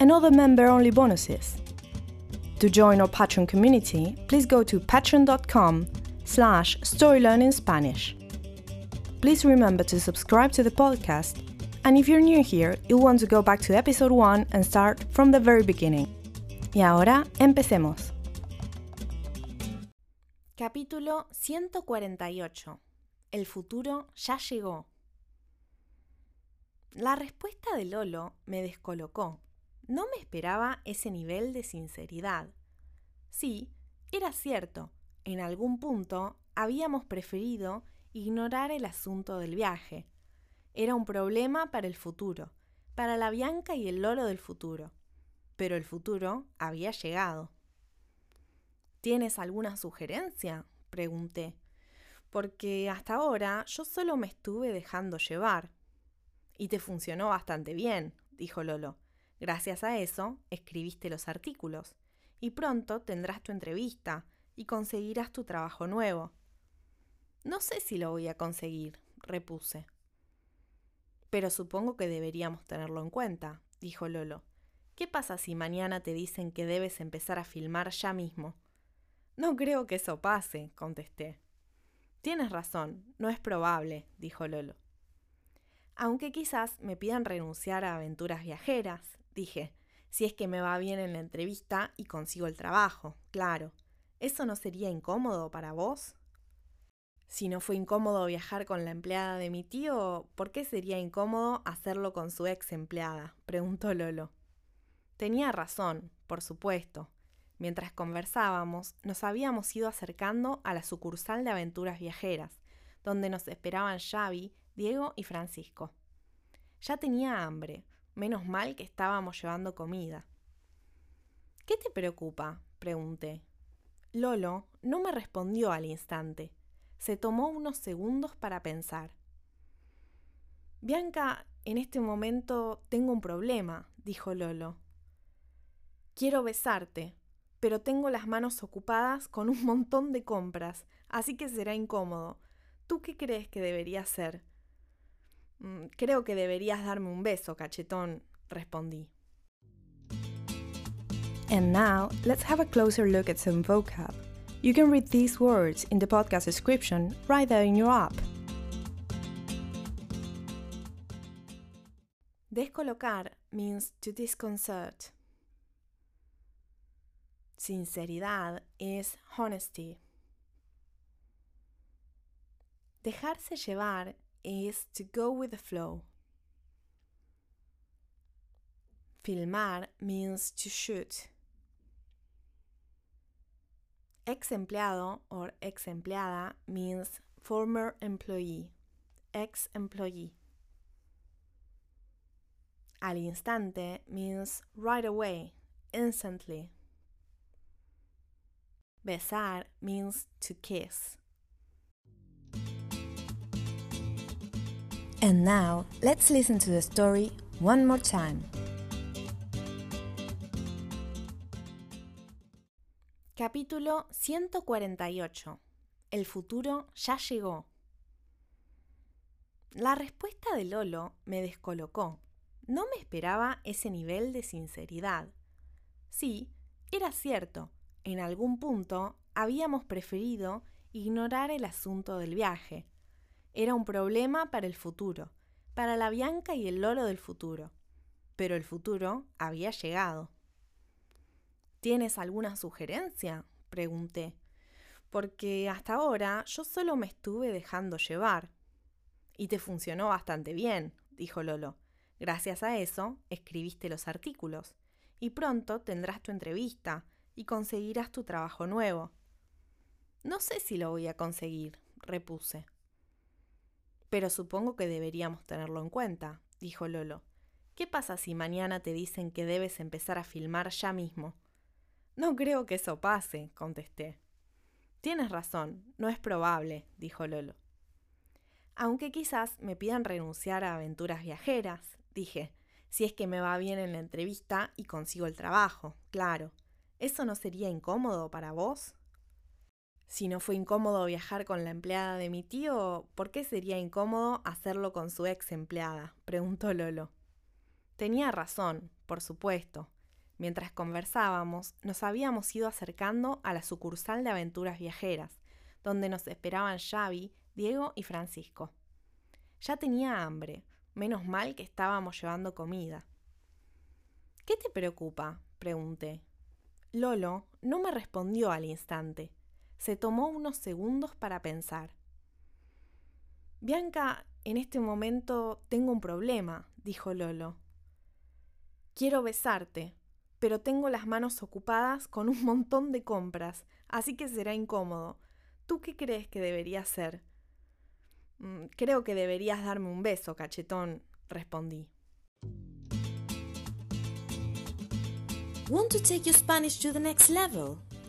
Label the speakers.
Speaker 1: and other member-only bonuses. To join our Patreon community, please go to patreon.com slash storylearningspanish. Please remember to subscribe to the podcast, and if you're new here, you'll want to go back to episode 1 and start from the very beginning. Y ahora, empecemos. Capítulo 148. El futuro ya llegó. La respuesta de Lolo me descolocó. No me esperaba ese nivel de sinceridad. Sí, era cierto, en algún punto habíamos preferido ignorar el asunto del viaje. Era un problema para el futuro, para la Bianca y el Lolo del futuro. Pero el futuro había llegado. ¿Tienes alguna sugerencia? pregunté, porque hasta ahora yo solo me estuve dejando llevar. Y te funcionó bastante bien, dijo Lolo. Gracias a eso, escribiste los artículos, y pronto tendrás tu entrevista y conseguirás tu trabajo nuevo. No sé si lo voy a conseguir, repuse. Pero supongo que deberíamos tenerlo en cuenta, dijo Lolo. ¿Qué pasa si mañana te dicen que debes empezar a filmar ya mismo? No creo que eso pase, contesté. Tienes razón, no es probable, dijo Lolo. Aunque quizás me pidan renunciar a aventuras viajeras, dije, si es que me va bien en la entrevista y consigo el trabajo, claro. ¿Eso no sería incómodo para vos? Si no fue incómodo viajar con la empleada de mi tío, ¿por qué sería incómodo hacerlo con su ex empleada? preguntó Lolo. Tenía razón, por supuesto. Mientras conversábamos, nos habíamos ido acercando a la sucursal de aventuras viajeras, donde nos esperaban Xavi, Diego y Francisco. Ya tenía hambre, Menos mal que estábamos llevando comida. ¿Qué te preocupa? pregunté. Lolo no me respondió al instante. Se tomó unos segundos para pensar. Bianca, en este momento tengo un problema, dijo Lolo. Quiero besarte, pero tengo las manos ocupadas con un montón de compras, así que será incómodo. ¿Tú qué crees que debería hacer? Mm, creo que deberías darme un beso, cachetón, respondí. And now, let's have a closer look at some vocab. You can read these words in the podcast description right there in your app. Descolocar means to disconcert. Sinceridad is honesty. Dejarse llevar is to go with the flow. Filmar means to shoot. Ex empleado or ex empleada means former employee, ex employee. Al instante means right away, instantly. Besar means to kiss. And now, let's listen to the story one more time. Capítulo 148. El futuro ya llegó. La respuesta de Lolo me descolocó. No me esperaba ese nivel de sinceridad. Sí, era cierto, en algún punto habíamos preferido ignorar el asunto del viaje era un problema para el futuro, para la Bianca y el Lolo del futuro. Pero el futuro había llegado. ¿Tienes alguna sugerencia? pregunté, porque hasta ahora yo solo me estuve dejando llevar. Y te funcionó bastante bien, dijo Lolo. Gracias a eso, escribiste los artículos. Y pronto tendrás tu entrevista y conseguirás tu trabajo nuevo. No sé si lo voy a conseguir, repuse. Pero supongo que deberíamos tenerlo en cuenta, dijo Lolo. ¿Qué pasa si mañana te dicen que debes empezar a filmar ya mismo? No creo que eso pase, contesté. Tienes razón, no es probable, dijo Lolo. Aunque quizás me pidan renunciar a aventuras viajeras, dije, si es que me va bien en la entrevista y consigo el trabajo, claro. ¿Eso no sería incómodo para vos? Si no fue incómodo viajar con la empleada de mi tío, ¿por qué sería incómodo hacerlo con su ex empleada? preguntó Lolo. Tenía razón, por supuesto. Mientras conversábamos, nos habíamos ido acercando a la sucursal de aventuras viajeras, donde nos esperaban Xavi, Diego y Francisco. Ya tenía hambre, menos mal que estábamos llevando comida. ¿Qué te preocupa? pregunté. Lolo no me respondió al instante. Se tomó unos segundos para pensar. Bianca, en este momento tengo un problema, dijo Lolo. Quiero besarte, pero tengo las manos ocupadas con un montón de compras, así que será incómodo. ¿Tú qué crees que debería hacer? Mm, creo que deberías darme un beso, cachetón, respondí.